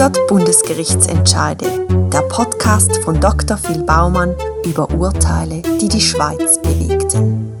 100 Bundesgerichtsentscheide. Der Podcast von Dr. Phil Baumann über Urteile, die die Schweiz bewegten.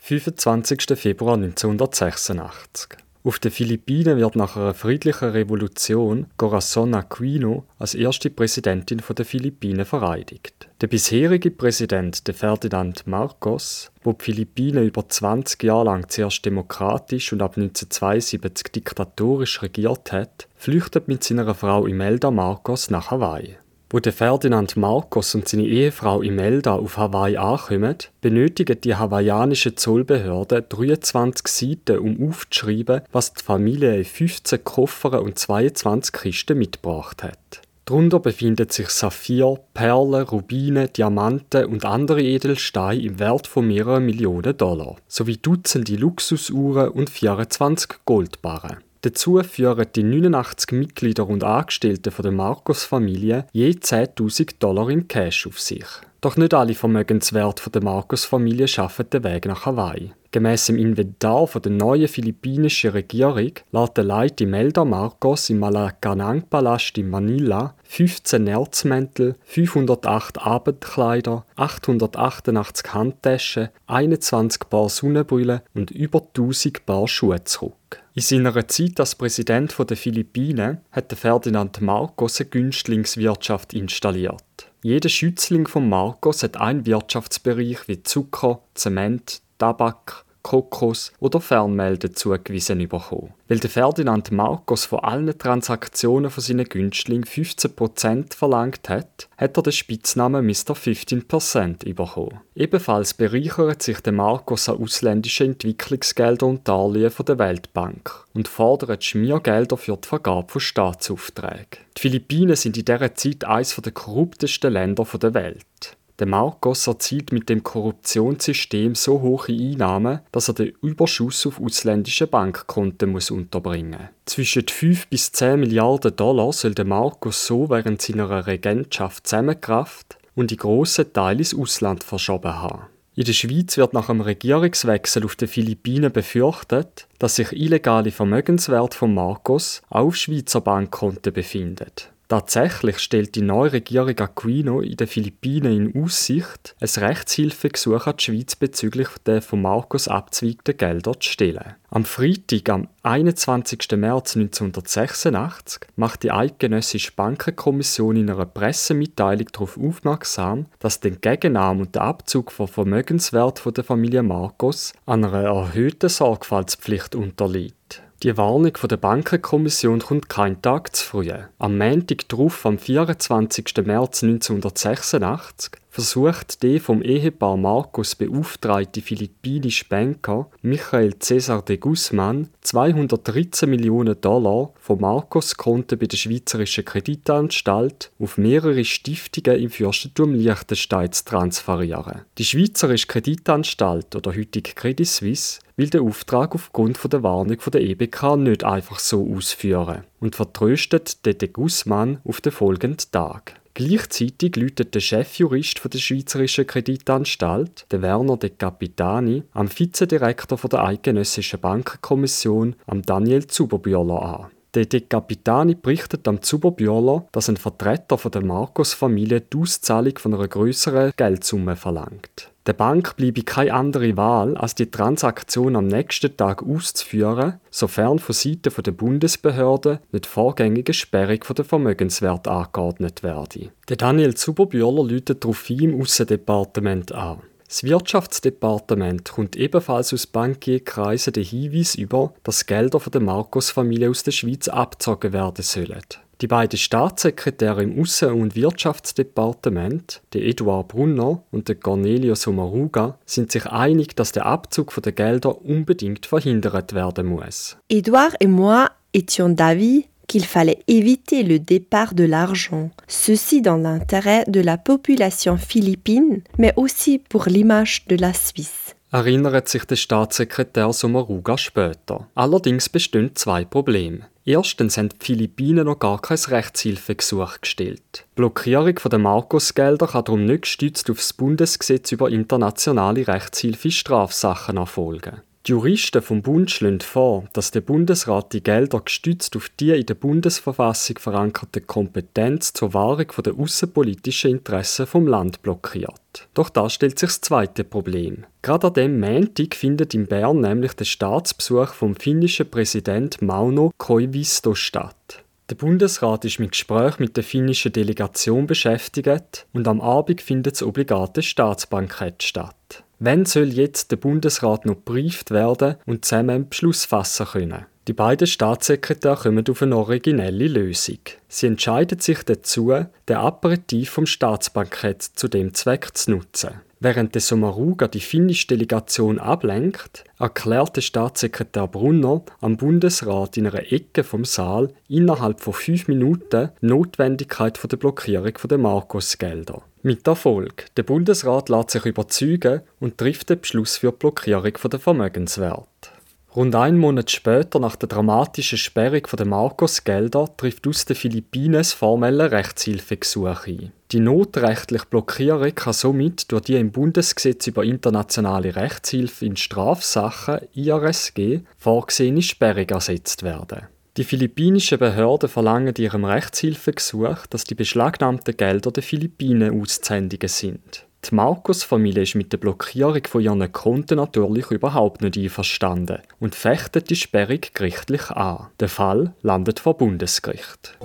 »25. Februar 1986. Auf den Philippinen wird nach einer friedlichen Revolution Corazon Aquino als erste Präsidentin der Philippinen vereidigt. Der bisherige Präsident, Ferdinand Marcos, wo die Philippinen über 20 Jahre lang zuerst demokratisch und ab 1972 diktatorisch regiert hat, flüchtet mit seiner Frau Imelda Marcos nach Hawaii. Wo der Ferdinand Marcos und seine Ehefrau Imelda auf Hawaii ankommen, benötigen die hawaiianischen Zollbehörden 23 Seiten, um aufzuschreiben, was die Familie in 15 Koffern und 22 Kisten mitgebracht hat. Darunter befinden sich Saphir, Perlen, Rubine, Diamanten und andere Edelsteine im Wert von mehreren Millionen Dollar, sowie Dutzende Luxusuhren und 24 Goldbarren. Dazu führen die 89 Mitglieder und Angestellten der Marcos-Familie je 10.000 Dollar in Cash auf sich. Doch nicht alle Vermögenswerte der Marcos-Familie schaffen den Weg nach Hawaii. Gemäss dem Inventar der neuen philippinischen Regierung lässt der Leit Imelda Marcos im Malacanang-Palast in Manila 15 Erzmäntel, 508 Abendkleider, 888 Handtaschen, 21 Paar Sonnenbrillen und über 1000 Paar Schuhe zurück. In seiner Zeit als Präsident der Philippinen hat Ferdinand Marcos eine Günstlingswirtschaft installiert. Jeder Schützling von Marcos hat einen Wirtschaftsbereich wie Zucker, Zement, Tabak, Kokos oder Fernmelden zugewiesen bekommen. Weil der Ferdinand Marcos von allen Transaktionen von seinen Günstlingen 15% verlangt hat, hat er den Spitznamen Mr. 15% bekommen. Ebenfalls bereichert sich der Marcos an ausländischen Entwicklungsgeldern und Darlehen von der Weltbank und fordert Schmiergelder für die Vergabe von Staatsaufträgen. Die Philippinen sind in dieser Zeit eines der korruptesten Länder der Welt. Der Marcos erzielt mit dem Korruptionssystem so hohe Einnahmen, dass er den Überschuss auf ausländische Bankkonten muss unterbringen Zwischen 5 bis 10 Milliarden Dollar soll der Marcos so während seiner Regentschaft zusammengekraft und die grossen Teile ins Ausland verschoben haben. In der Schweiz wird nach einem Regierungswechsel auf den Philippinen befürchtet, dass sich illegale Vermögenswerte von Marcos auf Schweizer Bankkonten befinden. Tatsächlich stellt die neue Regierung Aquino in den Philippinen in Aussicht, ein Rechtshilfegesuch an die Schweiz bezüglich der von Marcos abzweigten Gelder zu stellen. Am Freitag, am 21. März 1986, macht die Eidgenössische Bankenkommission in einer Pressemitteilung darauf aufmerksam, dass der Entgegennahme und der Abzug von Vermögenswert der Familie Marcos einer erhöhten Sorgfaltspflicht unterliegt. Die Warnung von der Bankenkommission kommt keinen Tag zu früh. Am Montag darauf, am 24. März 1986, versucht der vom Ehepaar Marcos beauftragte philippinische Banker Michael Cesar de Guzman 213 Millionen Dollar von Marcos Konten bei der Schweizerischen Kreditanstalt auf mehrere Stiftungen im Fürstentum Liechtenstein zu transferieren. Die Schweizerische Kreditanstalt oder heutige Credit Suisse will den Auftrag aufgrund der Warnung der EBK nicht einfach so ausführen und vertröstet den de Guzman auf den folgenden Tag. Gleichzeitig läutet der Chefjurist der Schweizerischen Kreditanstalt, Werner De Capitani, am Vizedirektor der Eidgenössischen Bankenkommission, am Daniel Zuberbühler an. Der De Capitani berichtet am Zuberbühler, dass ein Vertreter der Marcos-Familie die Auszahlung von einer größeren Geldsumme verlangt. Der Bank bleibe keine andere Wahl, als die Transaktion am nächsten Tag auszuführen, sofern von Seiten der Bundesbehörden nicht vorgängige Sperrung der Vermögenswert angeordnet werde. Der Daniel Zuberbühler läutet darauf im Aussendepartement an. Das Wirtschaftsdepartement kommt ebenfalls aus Bankierkreisen den Hinweis über, dass Gelder von der Marcos-Familie aus der Schweiz abgezogen werden sollen. Die beiden Staatssekretäre im Aussen- und Wirtschaftsdepartement, der Eduard Brunner und der Cornelio Sommaruga, sind sich einig, dass der Abzug der Gelder unbedingt verhindert werden muss. Eduard et moi étions d'avis qu'il fallait éviter le départ de l'argent, ceci dans l'intérêt de la population philippine, mais aussi pour l'image de la Suisse. erinnert sich der Staatssekretär Sommaruga später. Allerdings bestehen zwei Probleme. Erstens haben die Philippinen noch gar kein Rechtshilfegesuch gestellt. Die Blockierung der Marcos-Gelder kann darum nicht gestützt auf das Bundesgesetz über internationale Rechtshilfe in Strafsachen erfolgen. Die Juristen vom Bund schlagen vor, dass der Bundesrat die Gelder gestützt auf die in der Bundesverfassung verankerte Kompetenz zur Wahrung der außenpolitischen Interessen vom Land blockiert. Doch da stellt sich das zweite Problem. Gerade an dem Montag findet in Bern nämlich der Staatsbesuch vom finnischen Präsident Mauno Koivisto statt. Der Bundesrat ist mit Gesprächen mit der finnischen Delegation beschäftigt und am Abend findet das obligate Staatsbankett statt. Wann soll jetzt der Bundesrat noch gebrieft werden und zusammen einen Beschluss fassen können? Die beiden Staatssekretäre kommen auf eine originelle Lösung. Sie entscheiden sich dazu, den Aperitif vom Staatsbankett zu dem Zweck zu nutzen. Während der Sommaruga die finnische Delegation ablenkt, erklärt der Staatssekretär Brunner am Bundesrat in einer Ecke vom Saal innerhalb von fünf Minuten die Notwendigkeit der Blockierung der Marcos-Gelder. Mit Erfolg. Der Bundesrat lässt sich überzeugen und trifft den Beschluss für die Blockierung der Vermögenswerte. Rund einen Monat später, nach der dramatischen Sperrung der Marcos-Gelder, trifft aus den Philippinen formelle Rechtshilfegesuch ein. Die notrechtliche Blockierung kann somit durch die im Bundesgesetz über internationale Rechtshilfe in Strafsachen IRSG vorgesehene Sperrung ersetzt werden. Die philippinischen Behörden verlangen in ihrem Rechtshilfegesuch, dass die beschlagnahmten Gelder der Philippinen auszuhändigen sind. Die Marcos-Familie ist mit der Blockierung von ihren Konten natürlich überhaupt nicht einverstanden und fechtet die Sperrung gerichtlich an. Der Fall landet vor Bundesgericht.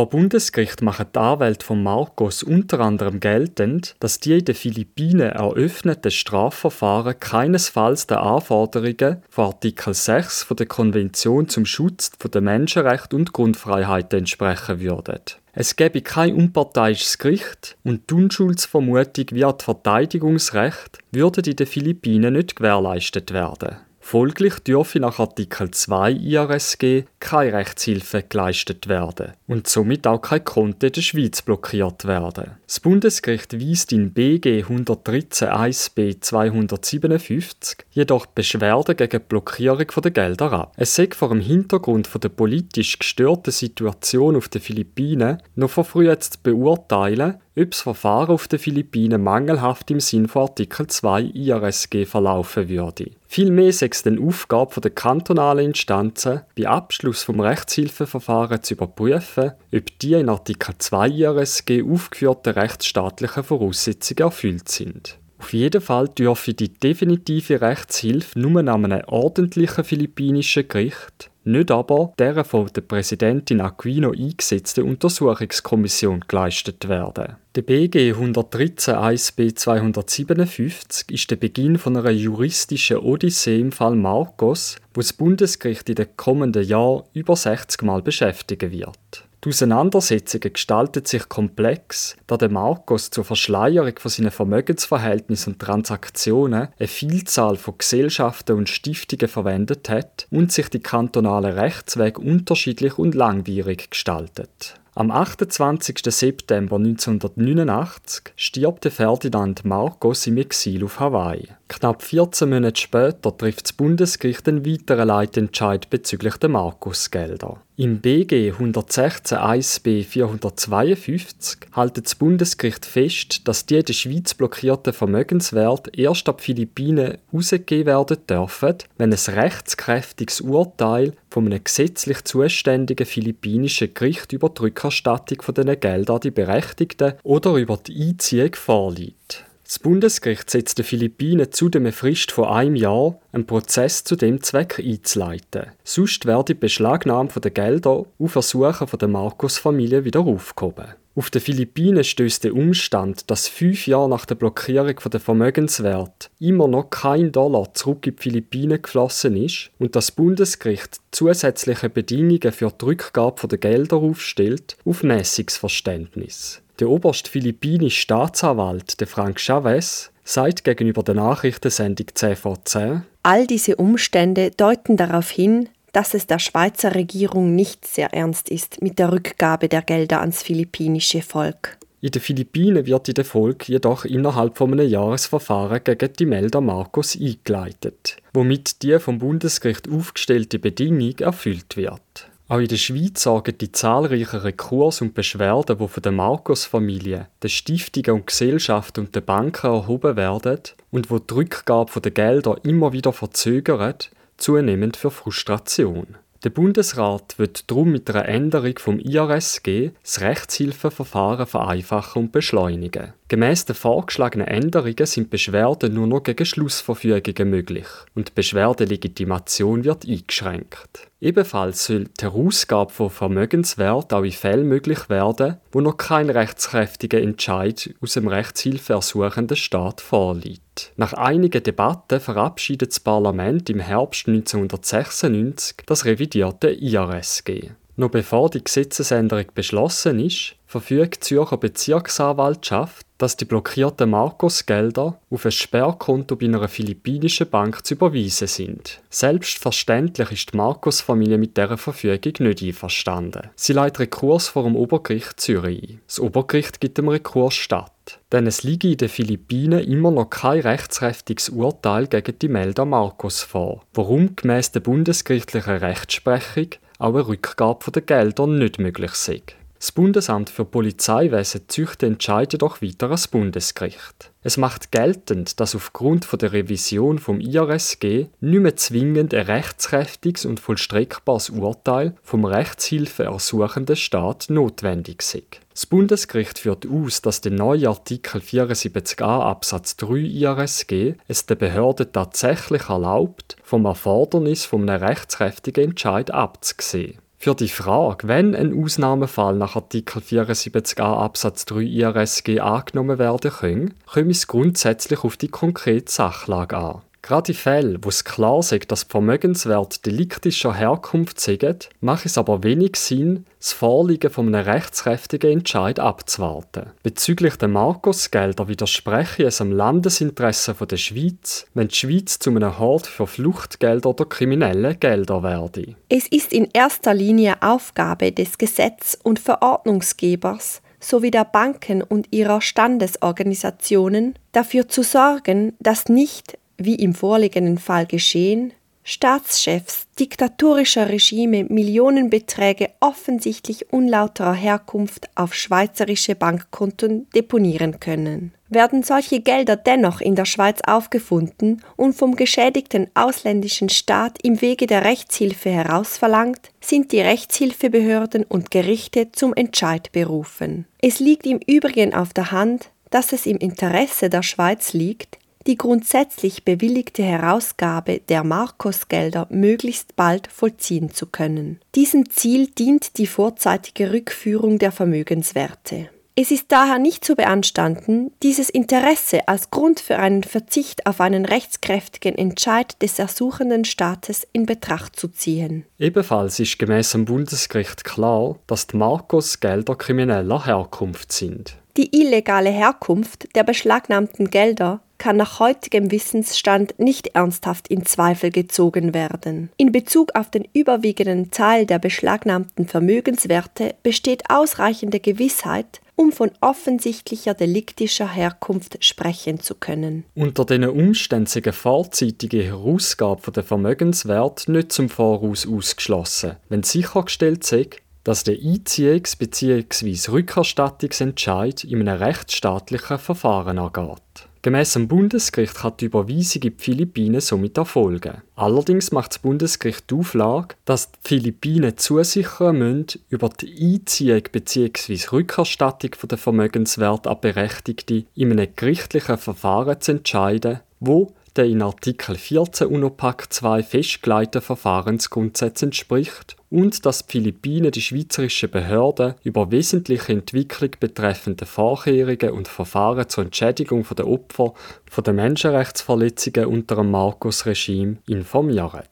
Vor Bundesgericht machen die Anwälte von Marcos unter anderem geltend, dass die in den Philippinen eröffneten Strafverfahren keinesfalls den Anforderungen von Artikel 6 der Konvention zum Schutz der Menschenrechte und Grundfreiheiten entsprechen würden. Es gäbe kein unparteiisches Gericht und die Unschuldsvermutung das Verteidigungsrecht würden in den Philippinen nicht gewährleistet werden. Folglich dürfe nach Artikel 2 IRSG keine Rechtshilfe geleistet werden und somit auch kein Konto in der Schweiz blockiert werden. Das Bundesgericht weist in BG 113 1b 257 jedoch Beschwerden gegen die Blockierung der Gelder ab. Es sei vor dem Hintergrund der politisch gestörten Situation auf den Philippinen noch verfrüht zu beurteilen, ob das Verfahren auf den Philippinen mangelhaft im Sinn von Artikel 2 IRSG verlaufen würde. Vielmehr sei es dann Aufgabe der kantonalen Instanzen, bei Abschluss vom Rechtshilfeverfahren zu überprüfen, ob die in Artikel 2 IRSG aufgeführten rechtsstaatlichen Voraussetzungen erfüllt sind. Auf jeden Fall dürfe die definitive Rechtshilfe nur an einem ordentlichen philippinischen Gericht, nicht aber der von der Präsidentin Aquino eingesetzten Untersuchungskommission geleistet werden. Der BG 113 1b 257 ist der Beginn von einer juristischen Odyssee im Fall Marcos, wo das Bundesgericht in den kommenden Jahren über 60 Mal beschäftigen wird. Die Auseinandersetzungen gestalten sich komplex, da der Marcos zur Verschleierung von seinen Vermögensverhältnissen und Transaktionen eine Vielzahl von Gesellschaften und Stiftungen verwendet hat und sich die kantonalen Rechtswege unterschiedlich und langwierig gestaltet. Am 28. September 1989 stirbt Ferdinand Marcos im Exil auf Hawaii. Knapp 14 Monate später trifft das Bundesgericht einen weiteren Leitentscheid bezüglich der Marcos-Gelder. Im BG 116 1b 452 hält das Bundesgericht fest, dass die in der Schweiz blockierten Vermögenswerte erst ab Philippinen herausgegeben werden dürfen, wenn ein rechtskräftiges Urteil von einem gesetzlich zuständigen philippinischen Gericht über die Rückerstattung dieser Gelder an die Berechtigten oder über die Einziehung vorliegt. Das Bundesgericht setzt den Philippinen zudem eine Frist von einem Jahr, einen Prozess zu dem Zweck einzuleiten. Sonst werde die Beschlagnahme der Gelder auf Ersuchen der Marcos-Familie wieder aufgehoben. Auf den Philippinen stößt der Umstand, dass fünf Jahre nach der Blockierung der Vermögenswert immer noch kein Dollar zurück in die Philippinen geflossen ist und das Bundesgericht zusätzliche Bedingungen für die Rückgabe der Gelder aufstellt, auf mäßiges Verständnis. Der oberste philippinische Staatsanwalt, der Frank Chavez, sagt gegenüber der Nachrichtensendung 10 vor 10, All diese Umstände deuten darauf hin, dass es der Schweizer Regierung nicht sehr ernst ist mit der Rückgabe der Gelder ans philippinische Volk. In den Philippinen wird in der Folge jedoch innerhalb von einem Jahresverfahren gegen die Melder Marcos eingeleitet, womit die vom Bundesgericht aufgestellte Bedingung erfüllt wird. Auch in der Schweiz sorgen die zahlreichen Rekurs und Beschwerden, die von der Marcos-Familie, den Stiftungen und Gesellschaften und den Banken erhoben werden und wo die Rückgabe der Gelder immer wieder verzögert, zunehmend für Frustration. Der Bundesrat wird darum mit einer Änderung vom IRSG das Rechtshilfeverfahren vereinfachen und beschleunigen. Gemäss den vorgeschlagenen Änderungen sind Beschwerden nur noch gegen Schlussverfügungen möglich und die Beschwerdelegitimation wird eingeschränkt. Ebenfalls soll die Herausgabe von Vermögenswert auch in Fällen möglich werden, wo noch kein rechtskräftiger Entscheid aus dem rechtshilfeersuchenden Staat vorliegt. Nach einigen Debatten verabschiedet das Parlament im Herbst 1996 das revidierte IRSG. Noch bevor die Gesetzesänderung beschlossen ist, verfügt die Zürcher Bezirksanwaltschaft, dass die blockierten Marcos-Gelder auf ein Sperrkonto bei einer philippinischen Bank zu überweisen sind. Selbstverständlich ist die Marcos-Familie mit dieser Verfügung nicht einverstanden. Sie leitet Rekurs vor dem Obergericht Zürich ein. Das Obergericht gibt dem Rekurs statt. Denn es liege in den Philippinen immer noch kein rechtskräftiges Urteil gegen die Melder Marcos vor, warum gemäß der bundesgerichtlichen Rechtsprechung auch eine Rückgabe der Gelder nicht möglich sei. Das Bundesamt für Polizeiwesen züchtet Entscheide doch weiter als Bundesgericht. Es macht geltend, dass aufgrund der Revision vom IRSG nicht mehr zwingend ein rechtskräftiges und vollstreckbares Urteil vom Rechtshilfeersuchenden Staat notwendig sei. Das Bundesgericht führt aus, dass der neue Artikel 74a Absatz 3 IRSG es den Behörden tatsächlich erlaubt, vom Erfordernis von einem rechtskräftigen Entscheid abzusehen. Für die Frage, wenn ein Ausnahmefall nach Artikel 74a Absatz 3 IRSG angenommen werden kann, komme es grundsätzlich auf die konkrete Sachlage an. Gerade in Fällen, wo es klar ist, dass Vermögenswerte deliktischer Herkunft sind, macht es aber wenig Sinn, das Vorliegen von einem rechtskräftigen Entscheid abzuwarten. Bezüglich der Marcos-Gelder widerspreche es am Landesinteresse der Schweiz, wenn die Schweiz zu einem Hort für Fluchtgelder oder kriminelle Gelder werde. Es ist in erster Linie Aufgabe des Gesetz- und Verordnungsgebers, sowie der Banken und ihrer Standesorganisationen dafür zu sorgen, dass nicht wie im vorliegenden Fall geschehen, Staatschefs diktatorischer Regime Millionenbeträge offensichtlich unlauterer Herkunft auf schweizerische Bankkonten deponieren können. Werden solche Gelder dennoch in der Schweiz aufgefunden und vom geschädigten ausländischen Staat im Wege der Rechtshilfe herausverlangt, sind die Rechtshilfebehörden und Gerichte zum Entscheid berufen. Es liegt im Übrigen auf der Hand, dass es im Interesse der Schweiz liegt, die grundsätzlich bewilligte Herausgabe der Marcos-Gelder möglichst bald vollziehen zu können. Diesem Ziel dient die vorzeitige Rückführung der Vermögenswerte. Es ist daher nicht zu beanstanden, dieses Interesse als Grund für einen Verzicht auf einen rechtskräftigen Entscheid des ersuchenden Staates in Betracht zu ziehen. Ebenfalls ist gemäß dem Bundesgericht klar, dass die Marcos Gelder krimineller Herkunft sind. Die illegale Herkunft der beschlagnahmten Gelder kann nach heutigem Wissensstand nicht ernsthaft in Zweifel gezogen werden. In Bezug auf den überwiegenden Teil der beschlagnahmten Vermögenswerte besteht ausreichende Gewissheit, um von offensichtlicher deliktischer Herkunft sprechen zu können. Unter diesen Umständen eine vorzeitige Herausgabe der Vermögenswert nicht zum Voraus ausgeschlossen, wenn sichergestellt sei, dass der Einziehungs- bzw. Rückerstattungsentscheid in einem rechtsstaatlichen Verfahren ergeht. Gemäss dem Bundesgericht kann die Überweisung in die Philippinen somit erfolgen. Allerdings macht das Bundesgericht die Auflage, dass die Philippinen zusichern müssen, über die Einziehung bzw. Rückerstattung der Vermögenswerte an Berechtigte in einem gerichtlichen Verfahren zu entscheiden, wo der in Artikel 14 UNOPAC 2 festgelegten Verfahrensgrundsätzen entspricht und dass die Philippinen die schweizerischen Behörden über wesentliche Entwicklung betreffende Vorkehrungen und Verfahren zur Entschädigung der Opfer von den Menschenrechtsverletzungen unter dem Marcos-Regime informieren.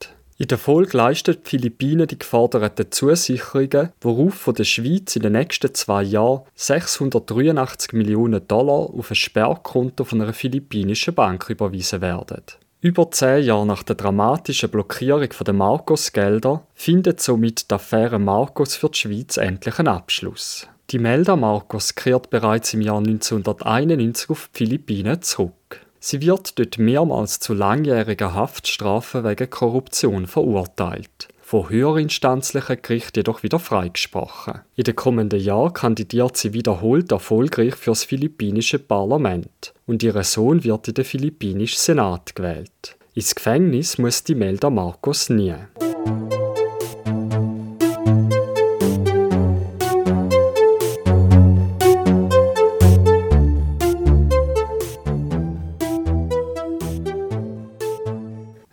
In der Folge leisten die Philippinen die geforderten Zusicherungen, worauf von der Schweiz in den nächsten zwei Jahren 683 Millionen Dollar auf ein Sperrkonto von einer philippinischen Bank überwiesen werden. Über zehn Jahre nach der dramatischen Blockierung der Marcos-Gelder findet somit die Affäre Marcos für die Schweiz endlich einen Abschluss. Die Melda Marcos kehrt bereits im Jahr 1991 auf die Philippinen zurück. Sie wird dort mehrmals zu langjähriger Haftstrafe wegen Korruption verurteilt von höherinstanzlichen Gerichten jedoch wieder freigesprochen. In den kommenden Jahren kandidiert sie wiederholt erfolgreich für das philippinische Parlament und ihr Sohn wird in den philippinischen Senat gewählt. Ins Gefängnis muss die Melda Marcos nie.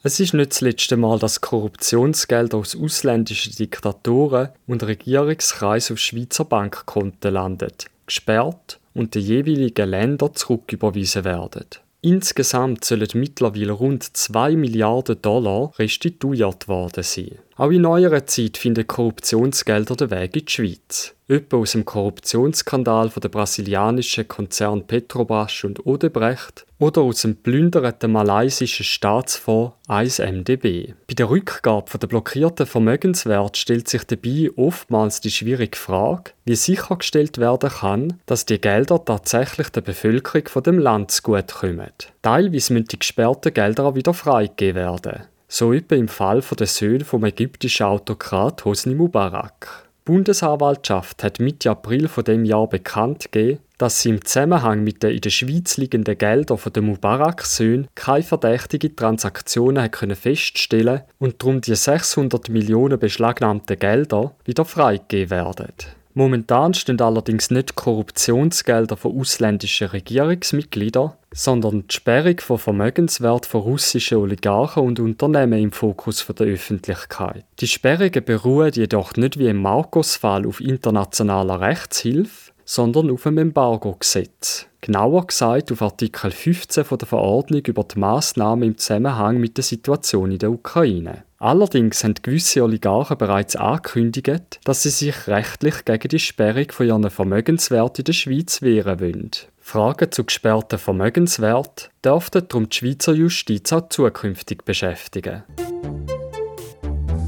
Es ist nicht das letzte Mal, dass Korruptionsgelder aus ausländischen Diktatoren und Regierungskreisen auf Schweizer Bankkonten landen, gesperrt und den jeweiligen Ländern zurücküberwiesen werden. Insgesamt sollen mittlerweile rund 2 Milliarden Dollar restituiert worden sein. Auch in neuerer Zeit finden Korruptionsgelder den Weg in die Schweiz etwa aus dem Korruptionsskandal von der brasilianischen Konzern Petrobras und Odebrecht oder aus dem plünderten malaysischen Staatsfonds 1MDB. Bei der Rückgabe der blockierten Vermögenswert stellt sich dabei oftmals die schwierige Frage, wie sichergestellt werden kann, dass die Gelder tatsächlich der Bevölkerung von dem Land zugutekommen. Teilweise müssen die gesperrten Gelder auch wieder freigegeben werden. So etwa im Fall der Söhne vom ägyptischen Autokrat Hosni Mubarak. Die Bundesanwaltschaft hat Mitte April von dem Jahr bekannt gegeben, dass sie im Zusammenhang mit den in der Schweiz liegenden Geldern der Mubarak-Söhne keine verdächtigen Transaktionen können feststellen und darum die 600 Millionen beschlagnahmten Gelder wieder freigegeben werden. Momentan stehen allerdings nicht Korruptionsgelder von ausländischen Regierungsmitgliedern, sondern die Sperrung von Vermögenswert von russischen Oligarchen und Unternehmen im Fokus der Öffentlichkeit. Die Sperrungen beruhen jedoch nicht wie im Marcos-Fall auf internationaler Rechtshilfe, sondern auf dem Embargo-Gesetz. Genauer gesagt auf Artikel 15 der Verordnung über die Massnahmen im Zusammenhang mit der Situation in der Ukraine. Allerdings haben gewisse Oligarchen bereits angekündigt, dass sie sich rechtlich gegen die Sperrung von ihren Vermögenswerten in der Schweiz wehren wollen. Fragen zu gesperrten Vermögenswerten dürften darum die Schweizer Justiz auch zukünftig beschäftigen.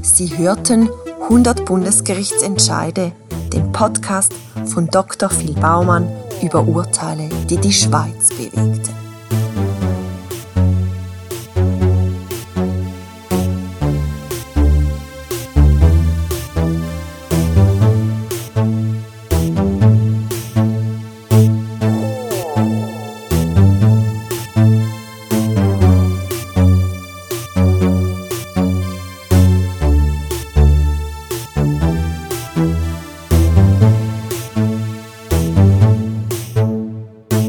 Sie hörten 100 Bundesgerichtsentscheide, den Podcast von Dr. Phil Baumann über Urteile, die die Schweiz bewegten.